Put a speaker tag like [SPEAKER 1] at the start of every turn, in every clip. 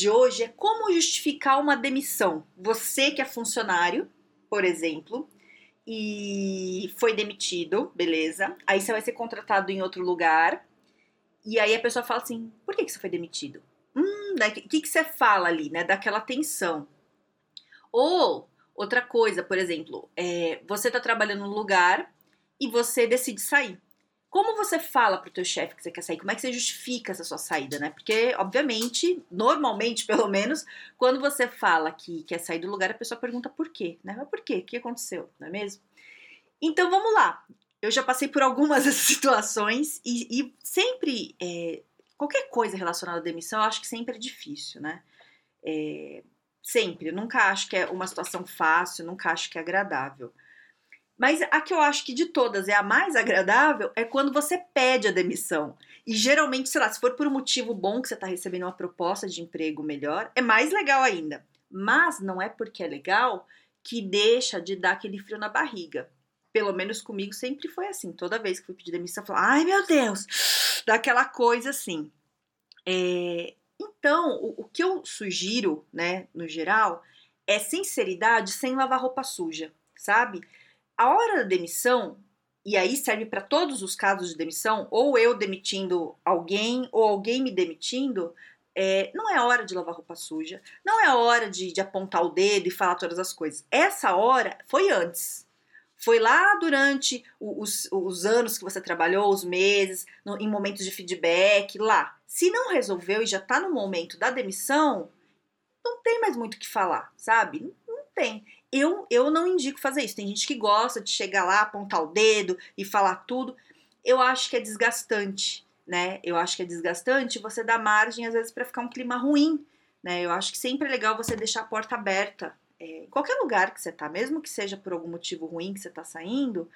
[SPEAKER 1] De hoje é como justificar uma demissão. Você que é funcionário, por exemplo, e foi demitido, beleza? Aí você vai ser contratado em outro lugar. E aí a pessoa fala assim: por que, que você foi demitido? Hum, o né? que, que você fala ali, né? Daquela tensão. Ou outra coisa, por exemplo, é, você tá trabalhando num lugar e você decide sair. Como você fala pro teu chefe que você quer sair? Como é que você justifica essa sua saída, né? Porque, obviamente, normalmente, pelo menos, quando você fala que quer sair do lugar, a pessoa pergunta por quê, né? Mas por quê? O que aconteceu, não é mesmo? Então, vamos lá. Eu já passei por algumas dessas situações e, e sempre, é, qualquer coisa relacionada à demissão, eu acho que sempre é difícil, né? É, sempre. Eu nunca acho que é uma situação fácil, nunca acho que é agradável. Mas a que eu acho que de todas é a mais agradável é quando você pede a demissão. E geralmente, sei lá, se for por um motivo bom que você está recebendo uma proposta de emprego melhor, é mais legal ainda. Mas não é porque é legal que deixa de dar aquele frio na barriga. Pelo menos comigo sempre foi assim. Toda vez que fui pedir demissão, eu falava, ai meu Deus, daquela coisa assim. É... Então, o, o que eu sugiro, né, no geral, é sinceridade sem lavar roupa suja, sabe? A hora da demissão, e aí serve para todos os casos de demissão, ou eu demitindo alguém, ou alguém me demitindo, é, não é hora de lavar roupa suja, não é hora de, de apontar o dedo e falar todas as coisas. Essa hora foi antes. Foi lá durante os, os anos que você trabalhou, os meses, no, em momentos de feedback, lá. Se não resolveu e já está no momento da demissão, não tem mais muito o que falar, sabe? Não tem. Eu, eu não indico fazer isso. Tem gente que gosta de chegar lá, apontar o dedo e falar tudo. Eu acho que é desgastante, né? Eu acho que é desgastante você dar margem, às vezes, para ficar um clima ruim, né? Eu acho que sempre é legal você deixar a porta aberta. É, em qualquer lugar que você tá, mesmo que seja por algum motivo ruim que você tá saindo,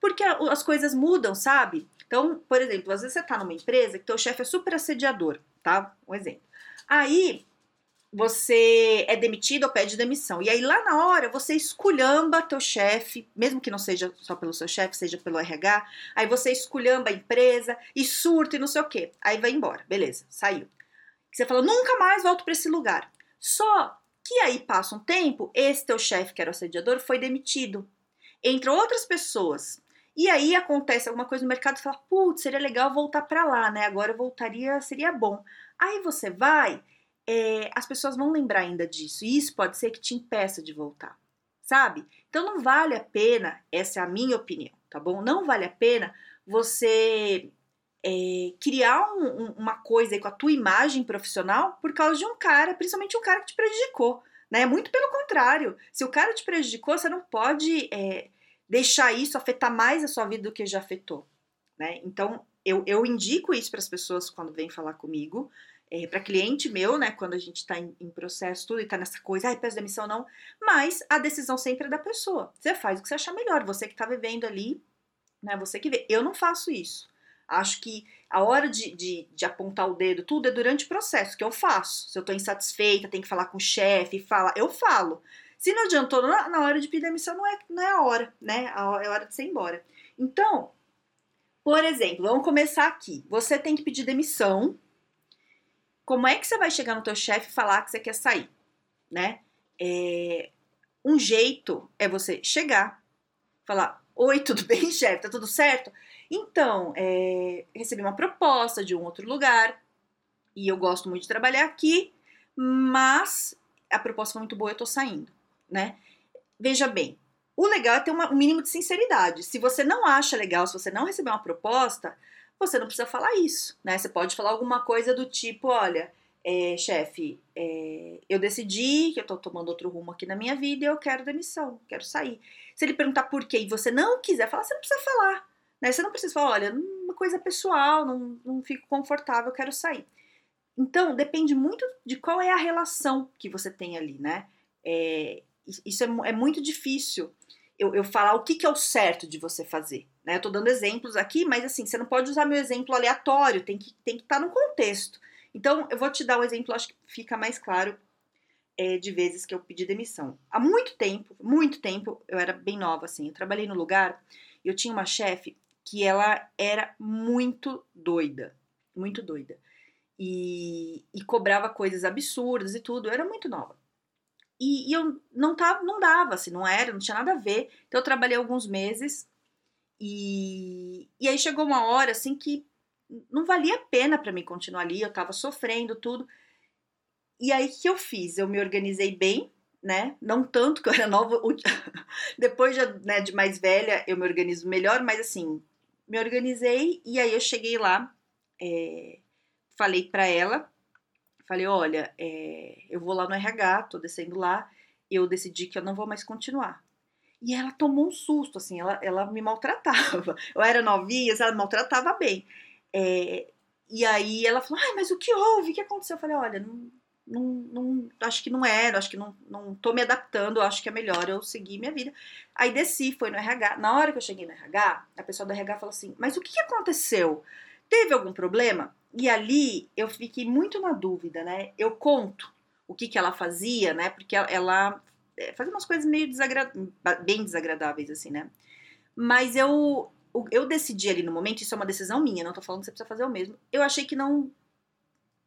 [SPEAKER 1] porque as coisas mudam, sabe? Então, por exemplo, às vezes você tá numa empresa que teu chefe é super assediador, tá? Um exemplo. Aí você é demitido ou pede demissão. E aí lá na hora você esculhamba teu chefe, mesmo que não seja só pelo seu chefe, seja pelo RH, aí você esculhamba a empresa e surta e não sei o quê. Aí vai embora, beleza, saiu. Você fala, nunca mais volto para esse lugar. Só que aí passa um tempo, esse teu chefe, que era o assediador, foi demitido. Entre outras pessoas. E aí acontece alguma coisa no mercado e fala, putz, seria legal voltar para lá, né? Agora eu voltaria, seria bom. Aí você vai é, as pessoas vão lembrar ainda disso. E isso pode ser que te impeça de voltar, sabe? Então não vale a pena, essa é a minha opinião, tá bom? Não vale a pena você é, criar um, um, uma coisa com a tua imagem profissional por causa de um cara, principalmente um cara que te prejudicou, né? Muito pelo contrário. Se o cara te prejudicou, você não pode é, deixar isso afetar mais a sua vida do que já afetou, né? Então eu, eu indico isso para as pessoas quando vêm falar comigo é, para cliente meu, né, quando a gente está em, em, processo tudo e está nessa coisa, ai, peço demissão não, mas a decisão sempre é da pessoa. Você faz o que você achar melhor, você que está vivendo ali, né, você que vê. Eu não faço isso. Acho que a hora de, de, de, apontar o dedo, tudo é durante o processo, que eu faço. Se eu estou insatisfeita, tem que falar com o chefe, falar, eu falo. Se não adiantou, na, na hora de pedir demissão não é, não é a hora, né? É a hora de ser embora. Então, por exemplo, vamos começar aqui. Você tem que pedir demissão, como é que você vai chegar no teu chefe e falar que você quer sair, né? É, um jeito é você chegar, falar, oi, tudo bem, chefe, tá tudo certo? Então, é, recebi uma proposta de um outro lugar e eu gosto muito de trabalhar aqui, mas a proposta foi muito boa, eu tô saindo, né? Veja bem, o legal é ter uma, um mínimo de sinceridade. Se você não acha legal, se você não receber uma proposta, você não precisa falar isso, né? Você pode falar alguma coisa do tipo, olha, é, chefe, é, eu decidi que eu tô tomando outro rumo aqui na minha vida e eu quero demissão, quero sair. Se ele perguntar por quê e você não quiser falar, você não precisa falar, né? Você não precisa falar, olha, uma coisa pessoal, não, não fico confortável, quero sair. Então, depende muito de qual é a relação que você tem ali, né? É, isso é, é, muito difícil eu, eu, falar o que, que é o certo de você fazer. Né? Eu tô dando exemplos aqui, mas assim, você não pode usar meu exemplo aleatório, tem que tem que estar tá no contexto. Então, eu vou te dar um exemplo, acho que fica mais claro é, de vezes que eu pedi demissão. Há muito tempo, muito tempo, eu era bem nova, assim, eu trabalhei no lugar, eu tinha uma chefe que ela era muito doida, muito doida. E, e, cobrava coisas absurdas e tudo, eu era muito nova. E, e, eu não tava, não dava, assim, não era, não tinha nada a ver. Então eu trabalhei alguns meses e, e aí chegou uma hora assim que não valia a pena para mim continuar ali, eu tava sofrendo tudo. E aí que eu fiz? Eu me organizei bem, né? Não tanto que eu era nova, depois de, né, de mais velha eu me organizo melhor, mas assim, me organizei e aí eu cheguei lá, é, falei para ela, falei, olha, é, eu vou lá no RH, tô descendo lá, eu decidi que eu não vou mais continuar. E ela tomou um susto, assim, ela, ela me maltratava. Eu era novinha, ela me maltratava bem. É, e aí ela falou, ai, mas o que houve? O que aconteceu? Eu falei, olha, não, não, não, acho que não era, acho que não, não tô me adaptando, acho que é melhor eu seguir minha vida. Aí desci, foi no RH. Na hora que eu cheguei no RH, a pessoa do RH falou assim, mas o que aconteceu? Teve algum problema? E ali eu fiquei muito na dúvida, né? Eu conto o que, que ela fazia, né? Porque ela, é, fazia umas coisas meio desagra bem desagradáveis, assim, né? Mas eu, eu decidi ali no momento, isso é uma decisão minha, não tô falando que você precisa fazer o mesmo. Eu achei que não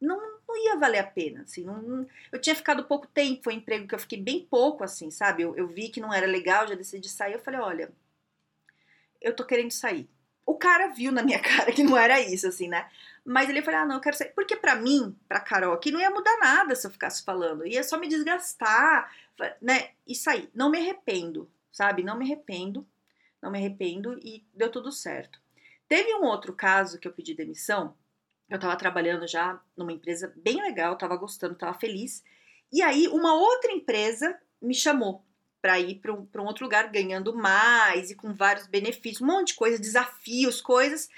[SPEAKER 1] não, não ia valer a pena, assim, não, eu tinha ficado pouco tempo, foi um emprego que eu fiquei bem pouco, assim, sabe, eu, eu vi que não era legal, já decidi sair, eu falei, olha, eu tô querendo sair. O cara viu na minha cara que não era isso, assim, né, mas ele falou, ah, não, eu quero sair, porque para mim, pra Carol aqui, não ia mudar nada se eu ficasse falando, ia só me desgastar, né, e sair, não me arrependo, sabe, não me arrependo, não me arrependo e deu tudo certo. Teve um outro caso que eu pedi demissão. Eu estava trabalhando já numa empresa bem legal, estava gostando, estava feliz. E aí uma outra empresa me chamou para ir para um, um outro lugar ganhando mais e com vários benefícios, um monte de coisa, desafios, coisas.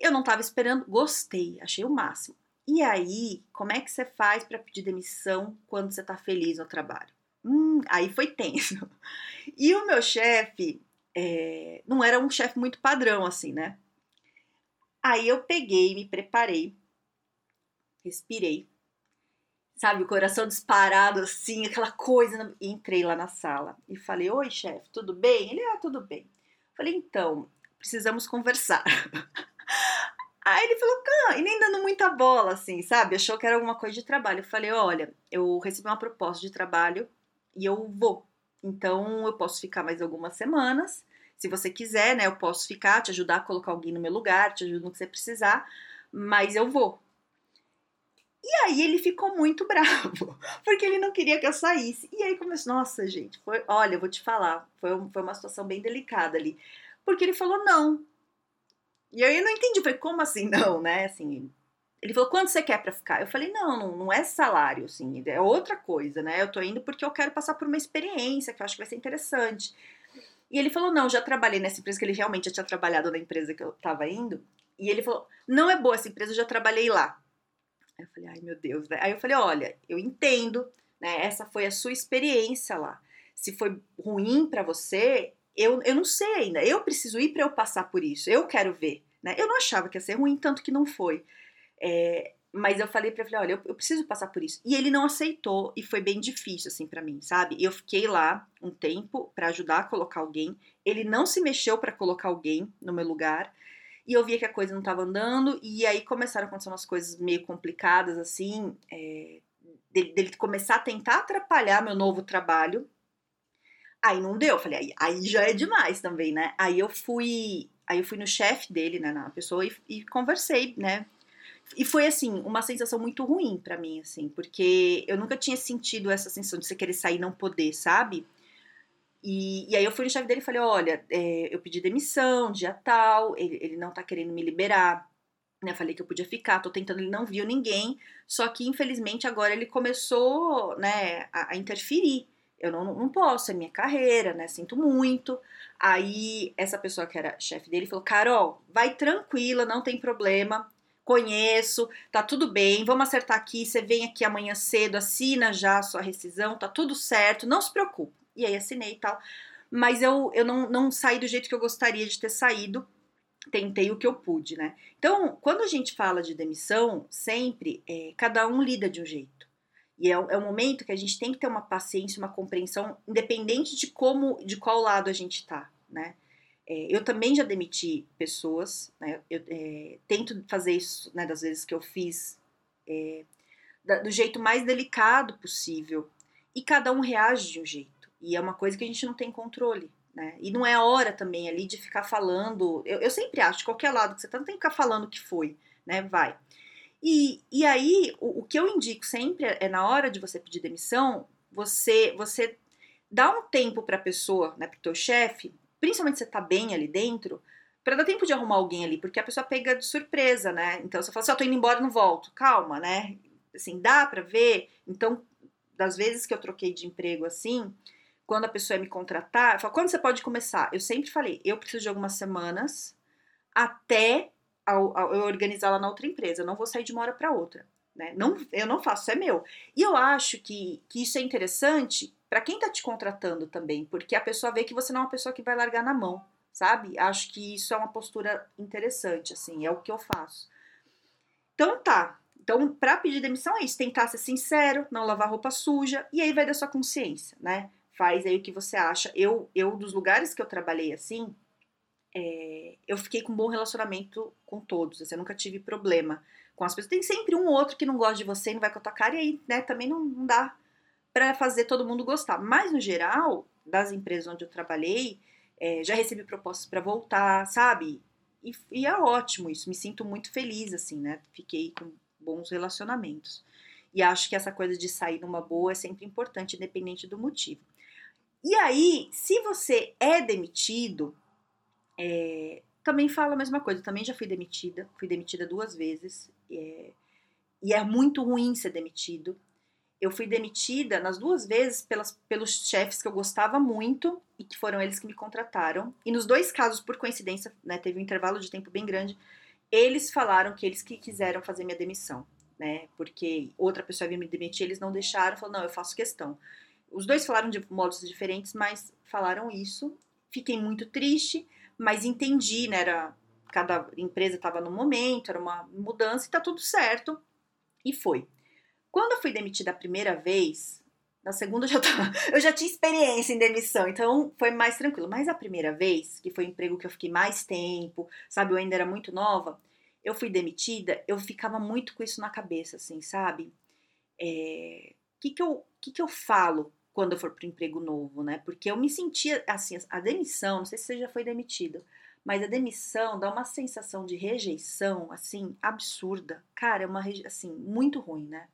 [SPEAKER 1] Eu não estava esperando, gostei, achei o máximo. E aí, como é que você faz para pedir demissão quando você está feliz no trabalho? Hum, aí foi tenso. E o meu chefe, é, não era um chefe muito padrão, assim, né? Aí eu peguei, me preparei, respirei, sabe, o coração disparado, assim, aquela coisa. E entrei lá na sala e falei: Oi, chefe, tudo bem? Ele, ah, tudo bem. Falei: Então, precisamos conversar. Aí ele falou, e nem dando muita bola, assim, sabe? Achou que era alguma coisa de trabalho. Eu falei, olha, eu recebi uma proposta de trabalho e eu vou. Então eu posso ficar mais algumas semanas. Se você quiser, né, eu posso ficar, te ajudar a colocar alguém no meu lugar, te ajudo no que você precisar, mas eu vou. E aí ele ficou muito bravo, porque ele não queria que eu saísse. E aí começou, nossa, gente, foi, olha, eu vou te falar, foi, foi uma situação bem delicada ali. Porque ele falou não. E aí eu não entendi, foi como assim não, né? Assim, ele falou, quanto você quer para ficar? Eu falei, não, não, não, é salário, assim, é outra coisa, né? Eu tô indo porque eu quero passar por uma experiência que eu acho que vai ser interessante. E ele falou, não, já trabalhei nessa empresa, que ele realmente já tinha trabalhado na empresa que eu tava indo. E ele falou, não é boa essa empresa, eu já trabalhei lá. Aí eu falei, ai meu Deus, né? Aí eu falei, olha, eu entendo, né? Essa foi a sua experiência lá. Se foi ruim para você, eu, eu não sei ainda. Eu preciso ir para eu passar por isso. Eu quero ver, né? Eu não achava que ia ser ruim, tanto que não foi. É, mas eu falei pra ele, olha, eu, eu, preciso passar por isso. E ele não aceitou e foi bem difícil, assim, para mim, sabe? Eu fiquei lá um tempo para ajudar a colocar alguém. Ele não se mexeu para colocar alguém no meu lugar. E eu via que a coisa não tava andando. E aí começaram a acontecer umas coisas meio complicadas, assim, é, dele, dele, começar a tentar atrapalhar meu novo trabalho. Aí não deu. Eu falei, aí, aí já é demais também, né? Aí eu fui. Aí eu fui no chefe dele, né, na pessoa, e, e conversei, né? E foi assim, uma sensação muito ruim para mim, assim, porque eu nunca tinha sentido essa sensação de você querer sair e não poder, sabe? E, e aí eu fui no chefe dele e falei: olha, é, eu pedi demissão, dia tal, ele, ele não tá querendo me liberar. Né, falei que eu podia ficar, tô tentando, ele não viu ninguém, só que infelizmente agora ele começou, né, a, a interferir. Eu não, não posso, é minha carreira, né, sinto muito. Aí essa pessoa que era chefe dele falou: Carol, vai tranquila, não tem problema, conheço, tá tudo bem, vamos acertar aqui, você vem aqui amanhã cedo, assina já a sua rescisão, tá tudo certo, não se preocupe. E aí assinei e tal. Mas eu, eu não, não saí do jeito que eu gostaria de ter saído, tentei o que eu pude, né? Então, quando a gente fala de demissão, sempre é, cada um lida de um jeito. E é, é um momento que a gente tem que ter uma paciência, uma compreensão, independente de como, de qual lado a gente tá, né? É, eu também já demiti pessoas, né? Eu é, tento fazer isso, né, das vezes que eu fiz, é, da, do jeito mais delicado possível. E cada um reage de um jeito. E é uma coisa que a gente não tem controle, né? E não é a hora também ali de ficar falando. Eu, eu sempre acho, qualquer lado que você tá, não tem que ficar falando o que foi, né? Vai. E, e aí, o, o que eu indico sempre é, é na hora de você pedir demissão, você você dá um tempo para a pessoa, né, para o teu chefe, principalmente se você tá bem ali dentro, para dar tempo de arrumar alguém ali, porque a pessoa pega de surpresa, né? Então você fala assim, eu tô indo embora, não volto. Calma, né? Assim, dá para ver. Então, das vezes que eu troquei de emprego assim, quando a pessoa ia me contratar, eu falo, quando você pode começar? Eu sempre falei, eu preciso de algumas semanas até ao, ao eu organizar lá na outra empresa. Eu não vou sair de uma hora para outra. Né? Não, eu não faço, é meu. E eu acho que, que isso é interessante para quem está te contratando também, porque a pessoa vê que você não é uma pessoa que vai largar na mão, sabe? Acho que isso é uma postura interessante, assim, é o que eu faço. Então tá. Então, para pedir demissão é isso, tentar ser sincero, não lavar roupa suja, e aí vai da sua consciência, né? Faz aí o que você acha. Eu, eu dos lugares que eu trabalhei assim, é, eu fiquei com um bom relacionamento com todos, assim, eu nunca tive problema com as pessoas. Tem sempre um ou outro que não gosta de você não vai com a tua cara, e aí, né, também não, não dá para fazer todo mundo gostar. Mas, no geral, das empresas onde eu trabalhei, é, já recebi propostas para voltar, sabe? E, e, é ótimo isso, me sinto muito feliz, assim, né? Fiquei com bons relacionamentos. E acho que essa coisa de sair numa boa é sempre importante, independente do motivo. E aí, se você é demitido, é, também fala a mesma coisa. Também já fui demitida, fui demitida duas vezes. É, e é muito ruim ser demitido eu fui demitida nas duas vezes pelas, pelos chefes que eu gostava muito e que foram eles que me contrataram. E nos dois casos, por coincidência, né, teve um intervalo de tempo bem grande, eles falaram que eles que quiseram fazer minha demissão, né? Porque outra pessoa ia me demitir, eles não deixaram, falaram, não, eu faço questão. Os dois falaram de modos diferentes, mas falaram isso. Fiquei muito triste, mas entendi, né? Era, cada empresa estava no momento, era uma mudança e tá tudo certo. E foi. Quando eu fui demitida a primeira vez, na segunda eu já, tava, eu já tinha experiência em demissão, então foi mais tranquilo. Mas a primeira vez, que foi um emprego que eu fiquei mais tempo, sabe, eu ainda era muito nova, eu fui demitida, eu ficava muito com isso na cabeça, assim, sabe? O é, que, que, eu, que, que eu falo quando eu for para emprego novo, né? Porque eu me sentia, assim, a demissão, não sei se você já foi demitido, mas a demissão dá uma sensação de rejeição, assim, absurda. Cara, é uma, assim, muito ruim, né?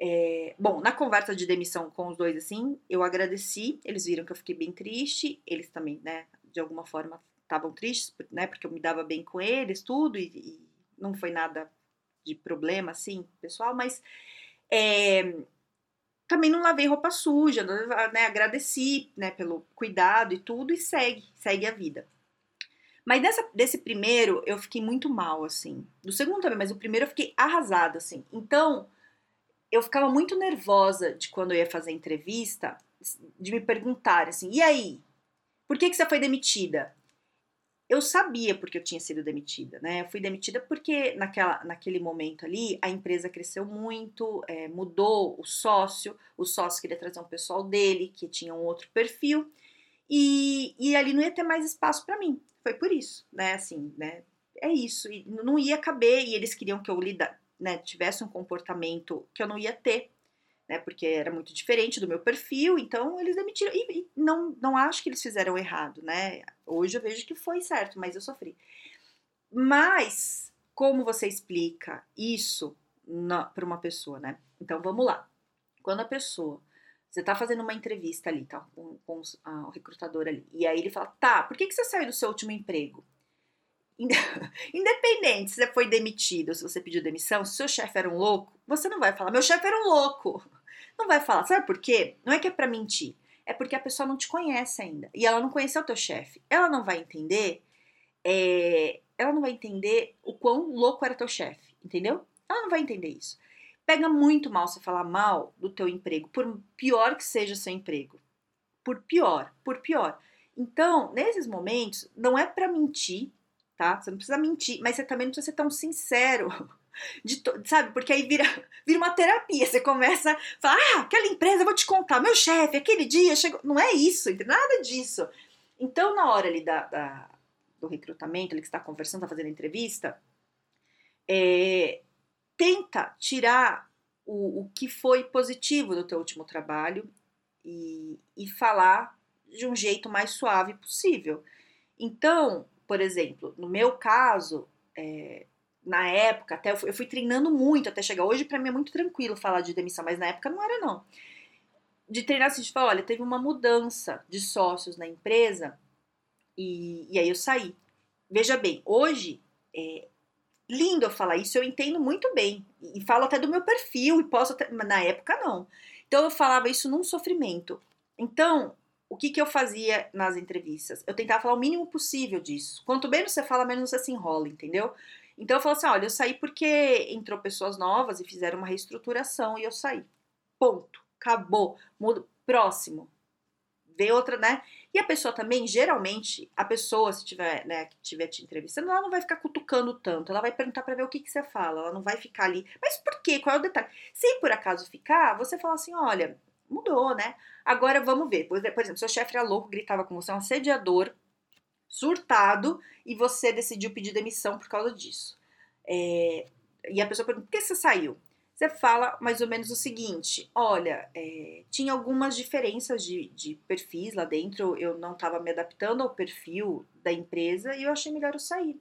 [SPEAKER 1] É, bom, na conversa de demissão com os dois, assim, eu agradeci, eles viram que eu fiquei bem triste, eles também, né, de alguma forma estavam tristes, né, porque eu me dava bem com eles, tudo, e, e não foi nada de problema, assim, pessoal, mas é, também não lavei roupa suja, né, agradeci, né, pelo cuidado e tudo, e segue, segue a vida. Mas dessa, desse primeiro, eu fiquei muito mal, assim. Do segundo também, mas o primeiro eu fiquei arrasada, assim. Então, eu ficava muito nervosa de quando eu ia fazer entrevista, de me perguntar assim, e aí? Por que, que você foi demitida? Eu sabia porque eu tinha sido demitida, né? Eu fui demitida porque naquela, naquele momento ali a empresa cresceu muito, é, mudou o sócio, o sócio queria trazer um pessoal dele que tinha um outro perfil e, e ali não ia ter mais espaço para mim. Foi por isso, né? Assim, né? É isso, e não ia caber e eles queriam que eu lida, né, tivesse um comportamento que eu não ia ter, né, porque era muito diferente do meu perfil, então eles demitiram. E, e não, não acho que eles fizeram errado, né? Hoje eu vejo que foi certo, mas eu sofri. Mas, como você explica isso para uma pessoa, né? Então vamos lá. Quando a pessoa você está fazendo uma entrevista ali, tá? Com, com o recrutador ali. E aí ele fala: tá, por que, que você saiu do seu último emprego? Independente se você foi demitido, se você pediu demissão, se seu chefe era um louco, você não vai falar, meu chefe era um louco. Não vai falar, sabe por quê? Não é que é para mentir, é porque a pessoa não te conhece ainda. E ela não conheceu o teu chefe. Ela não vai entender, é, ela não vai entender o quão louco era teu chefe, entendeu? Ela não vai entender isso. Pega muito mal você falar mal do teu emprego, por pior que seja o seu emprego. Por pior, por pior. Então, nesses momentos, não é para mentir, tá? Você não precisa mentir, mas você também não precisa ser tão sincero. De sabe? Porque aí vira, vira uma terapia. Você começa a falar: ah, aquela empresa, vou te contar, meu chefe, aquele dia chegou. Não é isso, nada disso. Então, na hora ali da, da do recrutamento, ali que está conversando, está fazendo entrevista, é, tenta tirar o, o que foi positivo do teu último trabalho e, e falar de um jeito mais suave possível. Então, por exemplo, no meu caso, é, na época, até eu fui, eu fui, treinando muito até chegar. Hoje, para mim, é muito tranquilo falar de demissão, mas na época não era, não. De treinar assim, de falar: olha, teve uma mudança de sócios na empresa e, e aí eu saí. Veja bem, hoje, é lindo eu falar isso, eu entendo muito bem. E, falo até do meu perfil, e posso até, mas na época não. Então eu falava isso num sofrimento. Então, o que, que eu fazia nas entrevistas? Eu tentava falar o mínimo possível disso. Quanto menos você fala, menos você se enrola, entendeu? Então eu falo assim: olha, eu saí porque entrou pessoas novas e fizeram uma reestruturação e eu saí. Ponto. Acabou. Mudo. Próximo. Vê outra, né? E a pessoa também, geralmente, a pessoa, se tiver, né, que tiver te entrevistando, ela não vai ficar cutucando tanto. Ela vai perguntar para ver o que, que você fala. Ela não vai ficar ali. Mas por quê? Qual é o detalhe? Se por acaso ficar, você fala assim: olha, mudou, né? Agora vamos ver. Por exemplo, seu chefe era louco, gritava com você, um assediador, surtado, e você decidiu pedir demissão por causa disso. É, e a pessoa pergunta: por que você saiu? Você fala mais ou menos o seguinte: olha, é, tinha algumas diferenças de, de perfis lá dentro, eu não estava me adaptando ao perfil da empresa e eu achei melhor eu sair.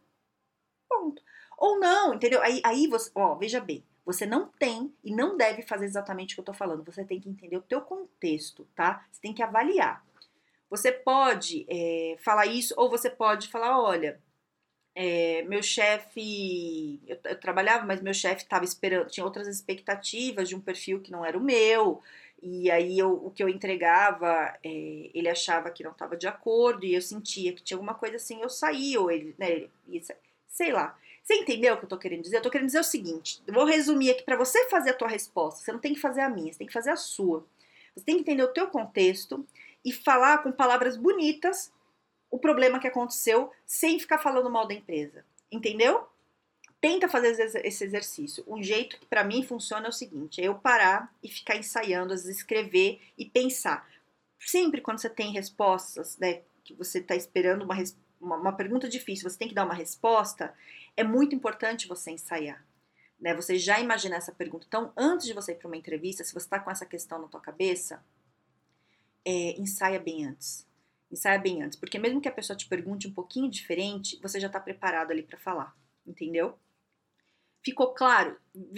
[SPEAKER 1] Ponto. Ou não, entendeu? Aí, aí você, ó, veja bem, você não tem e não deve fazer exatamente o que eu tô falando. Você tem que entender o teu contexto, tá? Você tem que avaliar. Você pode é, falar isso ou você pode falar, olha, é, meu chefe, eu, eu, trabalhava, mas meu chefe estava esperando, tinha outras expectativas de um perfil que não era o meu, e aí eu, o que eu entregava, é, ele achava que não estava de acordo, e eu sentia que tinha alguma coisa assim, eu saí, ou ele, né, ele, sei lá. Você entendeu o que eu tô querendo dizer? Eu tô querendo dizer o seguinte: vou resumir aqui para você fazer a tua resposta. Você não tem que fazer a minha, você tem que fazer a sua. Você tem que entender o teu contexto e falar com palavras bonitas o problema que aconteceu sem ficar falando mal da empresa. Entendeu? Tenta fazer esse exercício. Um jeito que para mim funciona é o seguinte: é eu parar e ficar ensaiando, às vezes escrever e pensar. Sempre quando você tem respostas, né, que você está esperando uma, uma, uma pergunta difícil, você tem que dar uma resposta, é muito importante você ensaiar. Né, você já imaginar essa pergunta. Então, antes de você ir para uma entrevista, se você está com essa questão na tua cabeça, é, ensaia bem antes. Ensaia bem antes, porque mesmo que a pessoa te pergunte um pouquinho diferente, você já está preparado ali para falar, entendeu? Ficou claro?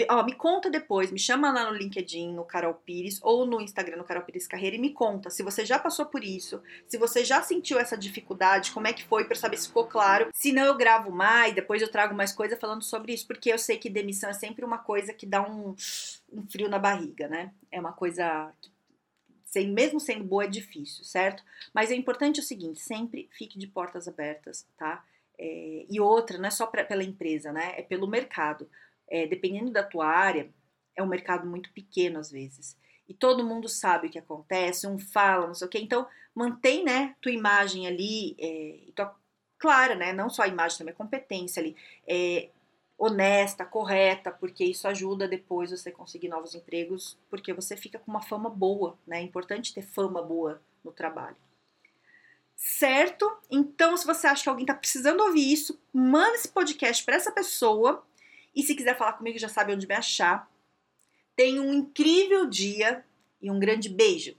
[SPEAKER 1] Ó, me conta depois, me chama lá no LinkedIn, no Carol Pires, ou no Instagram, no Carol Pires Carreira, e me conta se você já passou por isso, se você já sentiu essa dificuldade, como é que foi, para saber se ficou claro. Se não, eu gravo mais, depois eu trago mais coisa falando sobre isso, porque eu sei que demissão é sempre uma coisa que dá um, um frio na barriga, né? É uma coisa que sem, mesmo sendo boa, é difícil, certo? Mas é importante o seguinte: sempre fique de portas abertas, tá? É, e outra, não é só pra, pela empresa, né? É pelo mercado. É, dependendo da tua área, é um mercado muito pequeno às vezes. E todo mundo sabe o que acontece, um fala, não sei o quê. Então, mantém, né, tua imagem ali, é, tua, clara, né? Não só a imagem, também a competência ali. É, honesta, correta, porque isso ajuda depois você conseguir novos empregos, porque você fica com uma fama boa, né? É importante ter fama boa no trabalho. Certo? Então, se você acha que alguém está precisando ouvir isso, manda esse podcast para essa pessoa. E se quiser falar comigo, já sabe onde me achar. Tenha um incrível dia e um grande beijo.